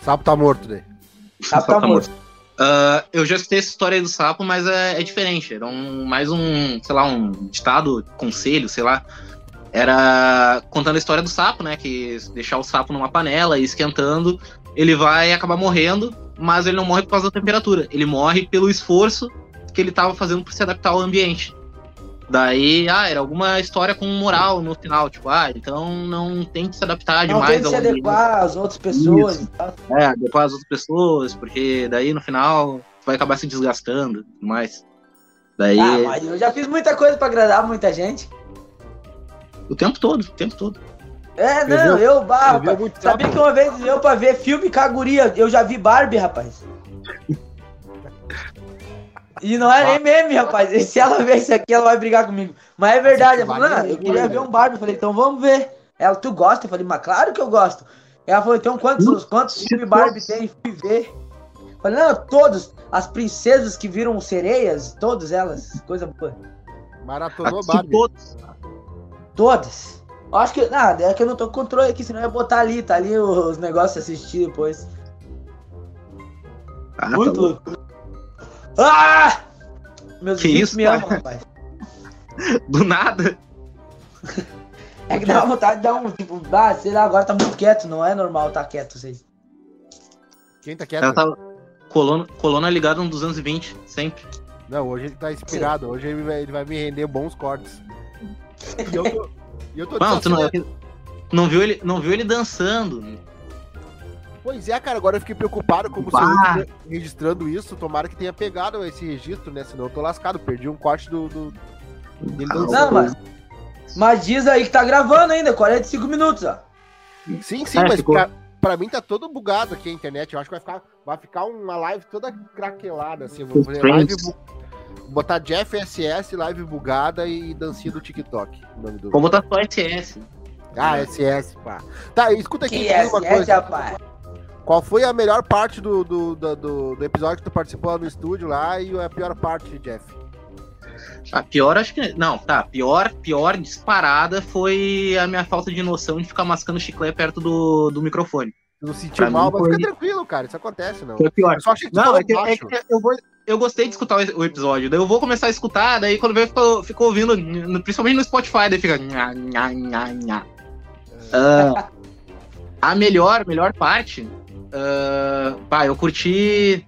Sapo tá morto daí. Sapo tá tá morto. Ah, eu já escutei essa história aí do sapo, mas é, é diferente. Era um, mais um, sei lá, um ditado, conselho, sei lá. Era contando a história do sapo, né? Que deixar o sapo numa panela e esquentando, ele vai acabar morrendo, mas ele não morre por causa da temperatura. Ele morre pelo esforço que ele tava fazendo para se adaptar ao ambiente. Daí, ah, era alguma história com moral no final, tipo, ah, então não tem que se adaptar Não demais tem que se adequar às outras pessoas Isso. É, adequar as outras pessoas, porque daí no final vai acabar se desgastando e tudo mais. Daí, Ah, mas eu já fiz muita coisa pra agradar muita gente. O tempo todo, o tempo todo. É, Eu não, eu, eu rapaz, muito sabia que uma vez eu pra ver filme com a guria, eu já vi Barbie, rapaz. E não é nem meme, rapaz. E se ela ver isso aqui, ela vai brigar comigo. Mas é verdade. Ela falou, não, eu queria ver um Barbie. Eu falei, então vamos ver. Ela, tu gosta? Eu falei, mas claro que eu gosto. Ela falou, então quantos, quantos filmes Barbie tem? Fui ver. Eu falei, não, todos. As princesas que viram sereias, todas elas. Coisa boa. Maratonou Aqui Barbie. todos. Todas. Eu acho que. Nada, é que eu não tô com controle aqui, senão eu ia botar ali, tá ali os negócios assistir depois. Ah, Muito tá louco. Ah! Meus Que isso, me cara? amam, rapaz. Do nada. É que dá vontade de dar um, tipo, ah, sei lá, agora tá muito quieto, não é normal tá quieto, vocês. Quem tá quieto? Ela tava. Coluna, coluna ligada no 220, sempre. Não, hoje ele tá inspirado. Hoje ele vai, ele vai me render bons cortes. E eu tô, e eu tô Não, tu não, desacelerando. não, viu ele, não viu ele dançando. Pois é, cara, agora eu fiquei preocupado como Bah. se eu registrando isso. Tomara que tenha pegado esse registro, né? Senão eu tô lascado. Perdi um corte do. do... dele Ah, dançando. Não, mas. Mas diz aí que tá gravando ainda, 45 minutos, ó. Sim, sim, É, mas ficou. pra, pra mim tá todo bugado aqui a internet. Eu acho que vai ficar, vai ficar uma live toda craquelada, assim. Eu Vou fazer live bu- botar Jeff SS, live bugada e dancinha do TikTok. do- Vou botar só SS. Ah, SS, pá. Tá, escuta aqui diz uma coisa. rapaz. Qual foi a melhor parte do, do, do, do- do episódio que tu participou lá no estúdio lá e a pior parte, Jeff? A pior, acho que. Não, tá. Pior, pior disparada foi a minha falta de noção de ficar mascando chiclete perto do, do microfone. Não sentiu mal, mas foi- fica tranquilo, cara. Isso acontece, não. Foi pior. Eu só achei que Não, é que, é que eu, vou, eu gostei de escutar o episódio. Daí eu vou começar a escutar, daí quando vem, ficou, ficou ouvindo, principalmente no Spotify, daí fica. Nha, nha, nha, nha. Ah, a melhor, melhor parte. pá, eu curti.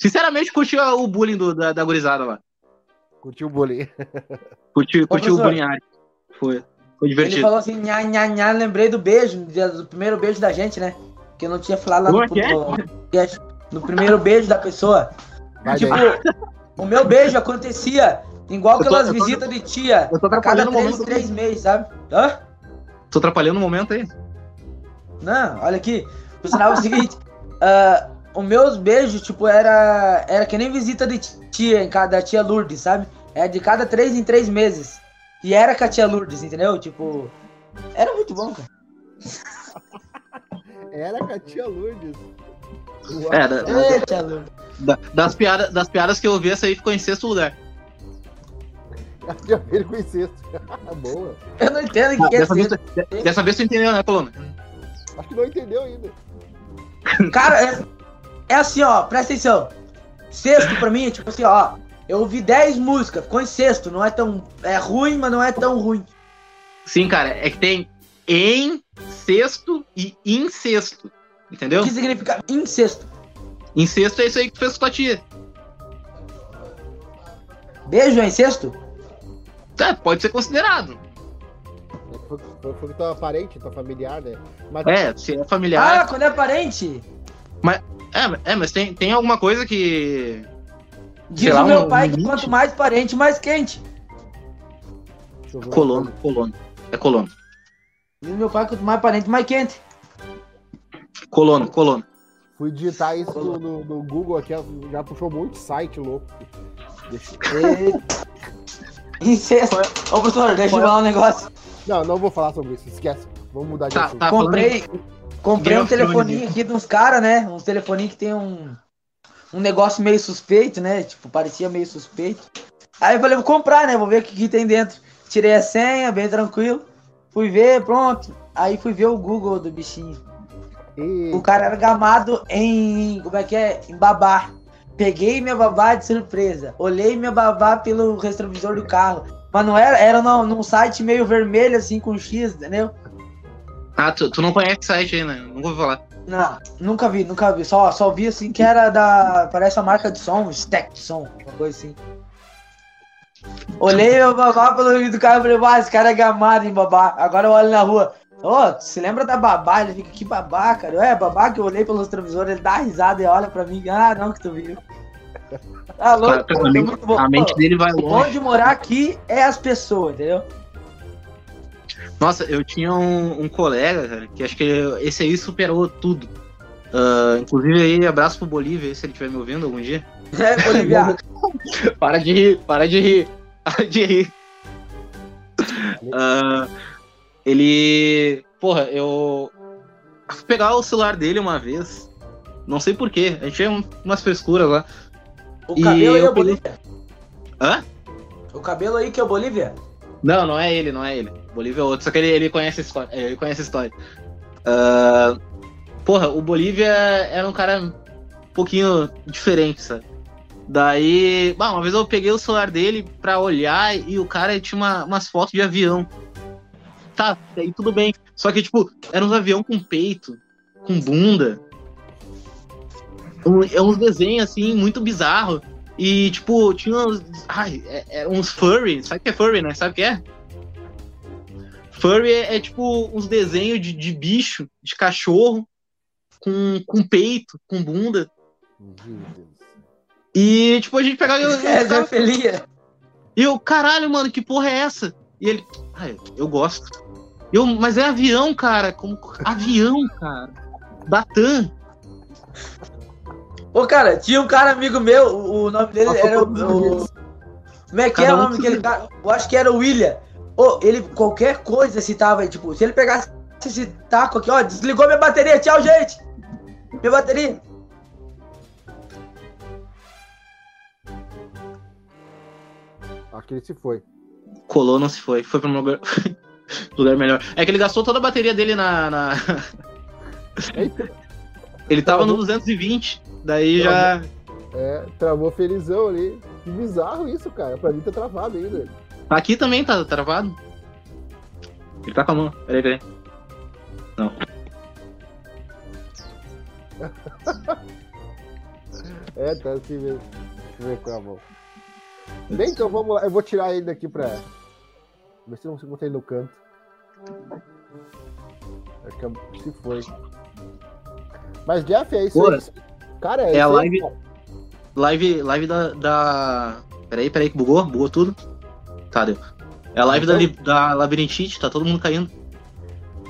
Sinceramente, curti o bullying do- da, da gurizada lá. Curtiu o bullying. Curti, curti o bullying área. Foi. Foi Ele divertido. falou assim, nha, nha, nha, lembrei do beijo, do primeiro beijo da gente, né? Que eu não tinha falado lá Como no, é é? no, no primeiro beijo da pessoa. Vai tipo, daí. o meu beijo acontecia igual tô- aquelas tô- visitas de tia, eu tô a cada atrapalhando três, momento. três meses, sabe? Hã? Tô atrapalhando o momento aí. Não, olha aqui. O sinal é o seguinte: ah, os meus beijos, tipo, era, era que nem visita de tia, em cada tia Lourdes, sabe? É de cada três em três meses. E era com a tia Lourdes, entendeu? Tipo, era muito bom, cara. Era com a tia Lourdes. Uau. É, da- Ê, tia Lourdes. da- das, piadas, das piadas que eu vi, essa aí ficou em sexto lugar. Verde com incesto. Boa. Eu não entendo o que, Ah, que é dessa, vez, tu- dessa vez tu entendeu, né, Coluna? Acho que não entendeu ainda. Cara, é, é assim, ó, presta atenção. Sexto pra mim é tipo assim, ó. Eu ouvi 10 músicas, ficou em sexto. Não é tão. É ruim, mas não é tão ruim. Sim, cara, é que tem em sexto e incesto. O Entendeu? que significa incesto? Incesto é isso aí que tu fez com tua tia. Beijo é incesto? É, pode ser considerado. Foi, foi, foi tua parente, tua familiar, né? Mas É, se é Ah, familiar. quando é parente? É, é, mas tem, tem alguma coisa que. Diz lá, o meu um pai que limite? quanto mais parente, mais quente. deixa eu ver. Colono, colono. É colono. Diz o meu pai que quanto mais parente, mais quente. Colono, colono. Fui digitar isso no, no- no Google aqui, já puxou muito site louco. Deixa- Eita. Incesto. Ô, professor, deixa eu falar um negócio. Não, não vou falar sobre isso, esquece. Vamos mudar de Tá, assunto. tá. comprei comprei um telefoninho aqui de uns caras, né? Uns telefoninhos que tem um, um negócio meio suspeito, né? Tipo, parecia meio suspeito. Aí eu falei, vou comprar, né? Vou ver o que, que tem dentro. Tirei a senha, bem tranquilo. Fui ver, pronto. Aí fui ver o Google do bichinho. E- O cara era gamado em. Como é que é? Em babá. Peguei minha babá de surpresa. Olhei minha babá pelo retrovisor do carro. Mas não era, era num, num site meio vermelho, assim, com X, entendeu? Ah, tu, tu não conhece o site aí, né? Nunca ouvi falar. Não, nunca vi, nunca vi. Só, só vi assim que era da. Parece a marca de som, stack de som, uma coisa assim. Olhei o babá pelo vídeo do carro e falei, ah, esse cara é gamado em babá. Agora eu olho na rua. Ô, se lembra da babá? Ele fica, que babá, cara? Eu, É, babá que eu olhei pelo retrovisor, ele dá risada e olha pra mim. Ah, não, que tu viu. Tá louco, Cara, pô, a, tá mente, a mente dele vai longe. de morar aqui é as pessoas, entendeu? Nossa, eu tinha um, um colega, cara, que acho que esse aí superou tudo. Ah, inclusive aí, abraço pro Bolívia, se ele estiver me ouvindo algum dia. É, Bolívia. Para de rir, para de rir, para de rir. Ah, ele. Porra, eu. Fui pegar o celular dele uma vez. Não sei porquê. A gente tinha um- umas frescuras lá. O cabelo aí é Bolívia. Hã? O cabelo aí que é o Bolívia? Não, não é ele, não é ele. Bolívia é outro, só que ele, ele conhece a história. Ele conhece a história. Ah, porra, o Bolívia era um cara um pouquinho diferente, sabe? Daí, uma vez eu peguei o celular dele pra olhar e o cara tinha uma- umas fotos de avião. Tá, aí tudo bem. Só que, tipo, era uns avião com peito, com bunda. Um- É uns desenhos, assim, muito bizarros. E, tipo, tinha uns. Ai, é, é uns furry. Sabe o que é furry, né? Sabe o que é? Furry é, é, tipo uns desenhos de, de bicho, de cachorro, com, com peito, com bunda. E, tipo, a gente pegava. Eu, eu É, ficava- Zoofilia. e eu, caralho, mano, que porra é essa? E ele, ah, eu gosto. Eu, mas é avião, cara. Como avião, cara. Da TAM. Ô, cara, tinha um cara amigo meu, o o nome dele Passou era o. o- Como é que é Cada o um nome daquele cara? Eu acho que era o William. Ô, ele, qualquer coisa citava, tipo, se ele pegasse esse taco aqui, ó, desligou minha bateria, tchau, gente! Minha bateria. Acho que ele se foi. Colou, não se foi. Foi pra um lugar, lugar melhor. É que ele gastou toda a bateria dele na. na- Eita, Ele tava no 220. Daí já. é, travou felizão ali. Que bizarro isso, cara. Pra mim tá travado ainda. Aqui também tá travado. Ele tá com a mão. Peraí, peraí. É, tá assim mesmo. Deixa eu ver com a mão. Bem, então vamos lá. Eu vou tirar ele daqui pra. Ver se eu não encontrei no canto. Que se foi. Mas Jeff, é isso Porra. aí. Cara, É a isso aí, live- cara. Live, live da, da. Peraí, peraí, que bugou? Bugou tudo? Tá, deu. É a live da, li- da labirintite, tá todo mundo caindo.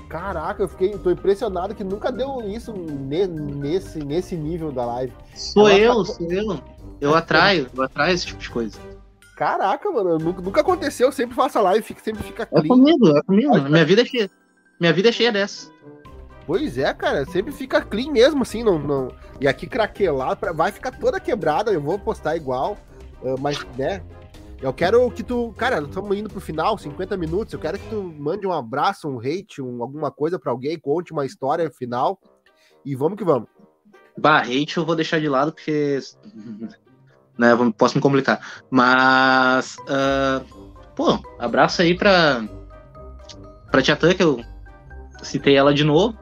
Caraca, eu fiquei, tô impressionado que nunca deu isso ne- nesse, nesse nível da live. Sou Ela eu, tá- sou eu. Eu atraio, eu atraio esse tipo de coisa. Caraca, mano, nunca, nunca aconteceu, eu sempre faço a live, sempre fica É clean. comigo, é comigo. Minha vida é cheia. Minha vida é cheia dessa. Pois é, cara, sempre fica clean mesmo, assim, não, não... E aqui craquelar, pra- vai ficar toda quebrada, eu vou postar igual, ah, mas, né, eu quero que tu, cara, estamos indo pro final, 50 minutos, eu quero que tu mande um abraço, um hate, um, alguma coisa pra alguém, conte uma história final, e vamos que vamos. Bah, hate eu vou deixar de lado porque. Né, posso me complicar. Mas. ah, pô, abraço aí pra. Pra Tia Tan, que eu citei ela de novo.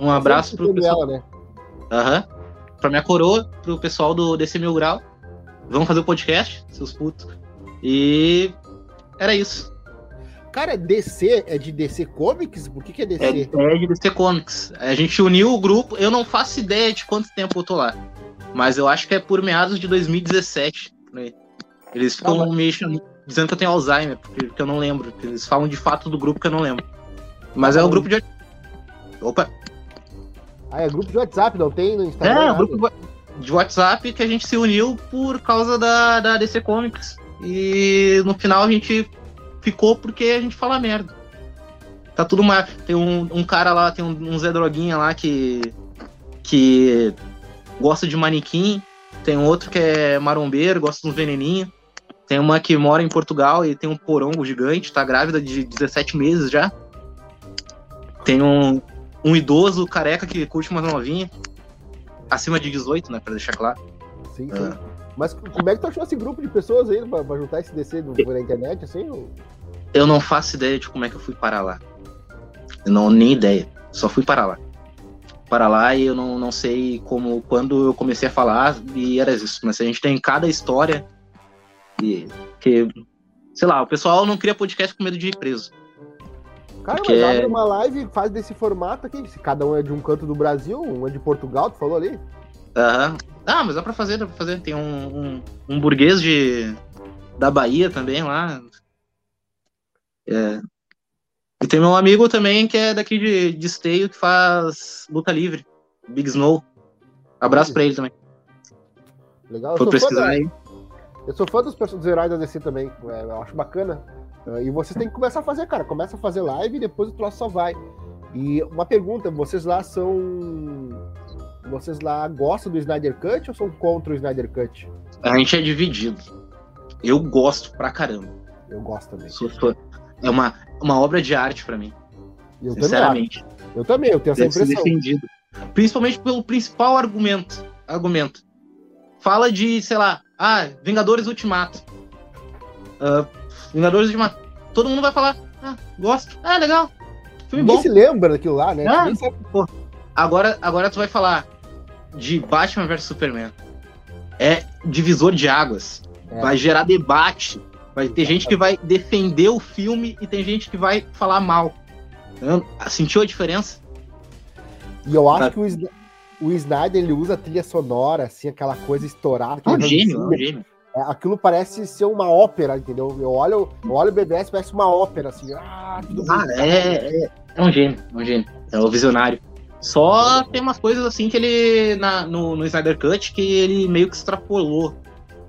Um abraço pro pessoal. ela, né? Aham. Pra minha coroa, pro pessoal do DC Mil Grau. Vamos fazer o podcast, seus putos. E. Era isso. Cara, DC é de DC Comics? Por que, que é É, DC? é de DC Comics. A gente uniu o grupo. Eu não faço ideia de quanto tempo eu tô lá. Mas eu acho que é por meados de 2017. por aí. Eles ficam Tá, mas- me chamando, dizendo que eu tenho Alzheimer, porque, porque eu não lembro. Eles falam de fato do grupo que eu não lembro. Mas Tá, é o grupo de. Opa! Ah, é grupo de WhatsApp, não tem no Instagram? É, nada? grupo de WhatsApp que a gente se uniu por causa da, da DC Comics. E no final a gente ficou porque a gente fala merda. Tá tudo mais. Tem um, um cara lá, tem um, um Zé Droguinha lá que. que gosta de manequim. Tem um outro que é marombeiro, gosta de uns veneninhos. Tem uma que mora em Portugal e tem um porongo gigante, tá grávida de 17 meses já. Tem um, um idoso careca que curte umas novinhas. Acima de 18, né? Pra deixar claro. Sim, sim. Ah. Mas como é que tu achou esse grupo de pessoas aí pra, pra juntar esse DC do, na internet, assim? ou- Eu não faço ideia de como é que eu fui parar lá. Eu não, nem ideia. Só fui parar lá. Para lá e eu não, não sei como, quando eu comecei a falar e era isso. Mas a gente tem cada história e que, sei lá, o pessoal não cria podcast com medo de ir preso. Cara, Porque- mas abre uma live e faz desse formato aqui. Se cada um é de um canto do Brasil, um é de Portugal, tu falou ali? Aham. Ah, mas dá pra fazer, dá pra fazer. Tem um, um, um burguês de, da Bahia também lá. É. E tem meu amigo também que é daqui de, de Esteio que faz luta livre. Big Snow. Abraço pra ele também. Legal. Eu fã pesquisar da, aí. eu sou fã dos, dos heróis da DC também. é, eu acho bacana. E vocês têm que começar a fazer, cara. Começa a fazer live e depois o troço só vai. E uma pergunta: vocês lá são. Vocês lá gostam do Snyder Cut ou são contra o Snyder Cut? A gente é dividido. Eu gosto pra caramba. Eu gosto também. Sou fã. É uma, uma obra de arte pra mim, Eu também, sinceramente. eu também, eu tenho essa ser impressão. defendido. Principalmente pelo principal argumento. Argumento. Fala de, sei lá, ah, Vingadores Ultimato. Ah, Vingadores Ultimato. Todo mundo vai falar, ah, gosto. Ah, legal. Filme Ninguém bom. se lembra daquilo lá, né? Ah. Sabe. Agora, agora tu vai falar de Batman vs Superman. É divisor de águas. É. Vai gerar debate. Vai ter gente que vai defender o filme e tem gente que vai falar mal. Sentiu a diferença? E eu acho Tá. que o, o Snyder ele usa a trilha sonora, assim, aquela coisa estourada. É um gênio, é um gênio. É, aquilo parece ser uma ópera, entendeu? Eu olho, eu olho o BBS, parece uma ópera, assim. Ah, tudo Ah, é, é, é um gênio, é um gênio. É o visionário. Só tem umas coisas assim que ele, na- no, no Snyder Cut, que ele meio que extrapolou,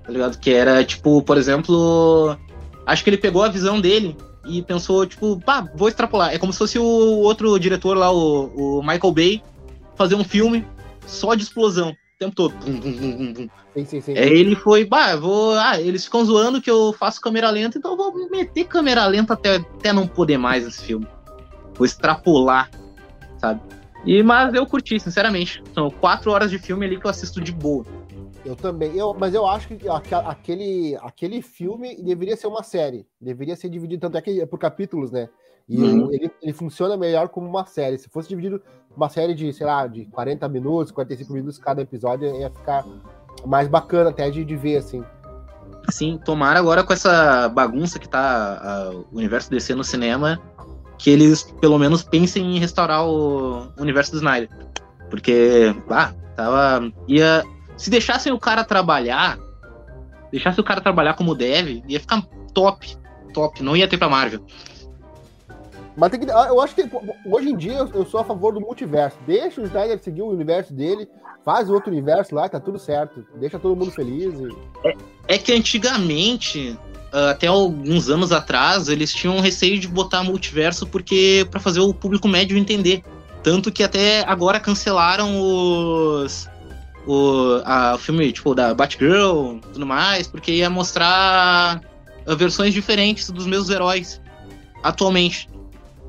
tá ligado? Que era, tipo, por exemplo, acho que ele pegou a visão dele e pensou, tipo, pá, vou extrapolar. É como se fosse o outro diretor lá, o, o Michael Bay, fazer um filme só de explosão, tempo todo. Bum, bum, bum. Sim, sim, sim. É, ele foi, bah, vou. Ah, eles ficam zoando que eu faço câmera lenta, então eu vou meter câmera lenta até, até não poder mais nesse filme. Vou extrapolar, sabe? E, mas eu curti, sinceramente. São quatro horas de filme ali que eu assisto de boa. Eu também. Eu, mas eu acho que aque- aquele, aquele filme deveria ser uma série. Deveria ser dividido, tanto é que é por capítulos, né? E Uhum. ele, ele funciona melhor como uma série. Se fosse dividido uma série de, sei lá, de 40 minutos, 45 minutos cada episódio, ia ficar mais bacana até de, de ver, assim. Sim, tomara agora com essa bagunça que tá o universo DC no cinema, que eles pelo menos pensem em restaurar o universo do Snyder. Porque, ah, tava. ia. Se deixassem o cara trabalhar, deixassem o cara trabalhar como deve, ia ficar top. Top, não ia ter pra Marvel. Mas tem que. Eu acho que hoje em dia eu, sou a favor do multiverso. Deixa o Snyder seguir o universo dele, faz outro universo lá, tá tudo certo. Deixa todo mundo feliz. E... É que antigamente, ah, até alguns anos atrás, eles tinham receio de botar multiverso porque para fazer o público médio entender. Tanto que até agora cancelaram os o, a, o filme tipo da Batgirl, tudo mais, porque ia mostrar ah, versões diferentes dos mesmos heróis atualmente,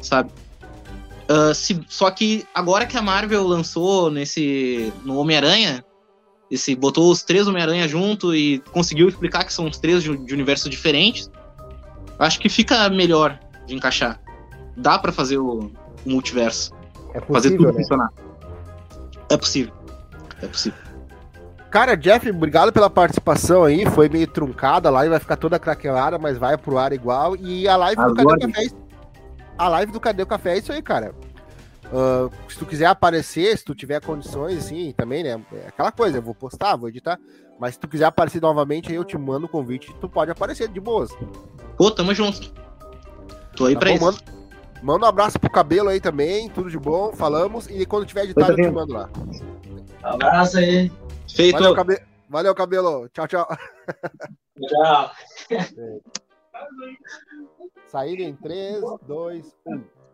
sabe? Ah, se- só que agora que a Marvel lançou nesse no Homem-Aranha, esse botou os três Homem-Aranha junto e conseguiu explicar que são os três de, de universos diferentes, acho que fica melhor de encaixar. Dá pra fazer o, o multiverso, É fazer possível, tudo né? funcionar. É possível. É possível. Cara, Jeff, obrigado pela participação aí. Foi meio truncada, a live vai ficar toda craquelada, mas vai pro ar igual. E a live do Agora- o Café? É A live do Cadê o Café é isso aí, cara. Ah, se tu quiser aparecer, se tu tiver condições, assim, também, né? É aquela coisa, eu vou postar, vou editar. Mas se tu quiser aparecer novamente, aí eu te mando o convite, tu pode aparecer de boas. Pô, tamo junto. Tô aí Tá pra bom, isso. manda, manda um abraço pro cabelo aí também, tudo de bom, falamos. E quando tiver editado, eu te mando lá. Abraço aí. Feito. Valeu, cabe... Valeu, cabelo. Tchau, tchau. Tchau. Saída em 3, 2, 1.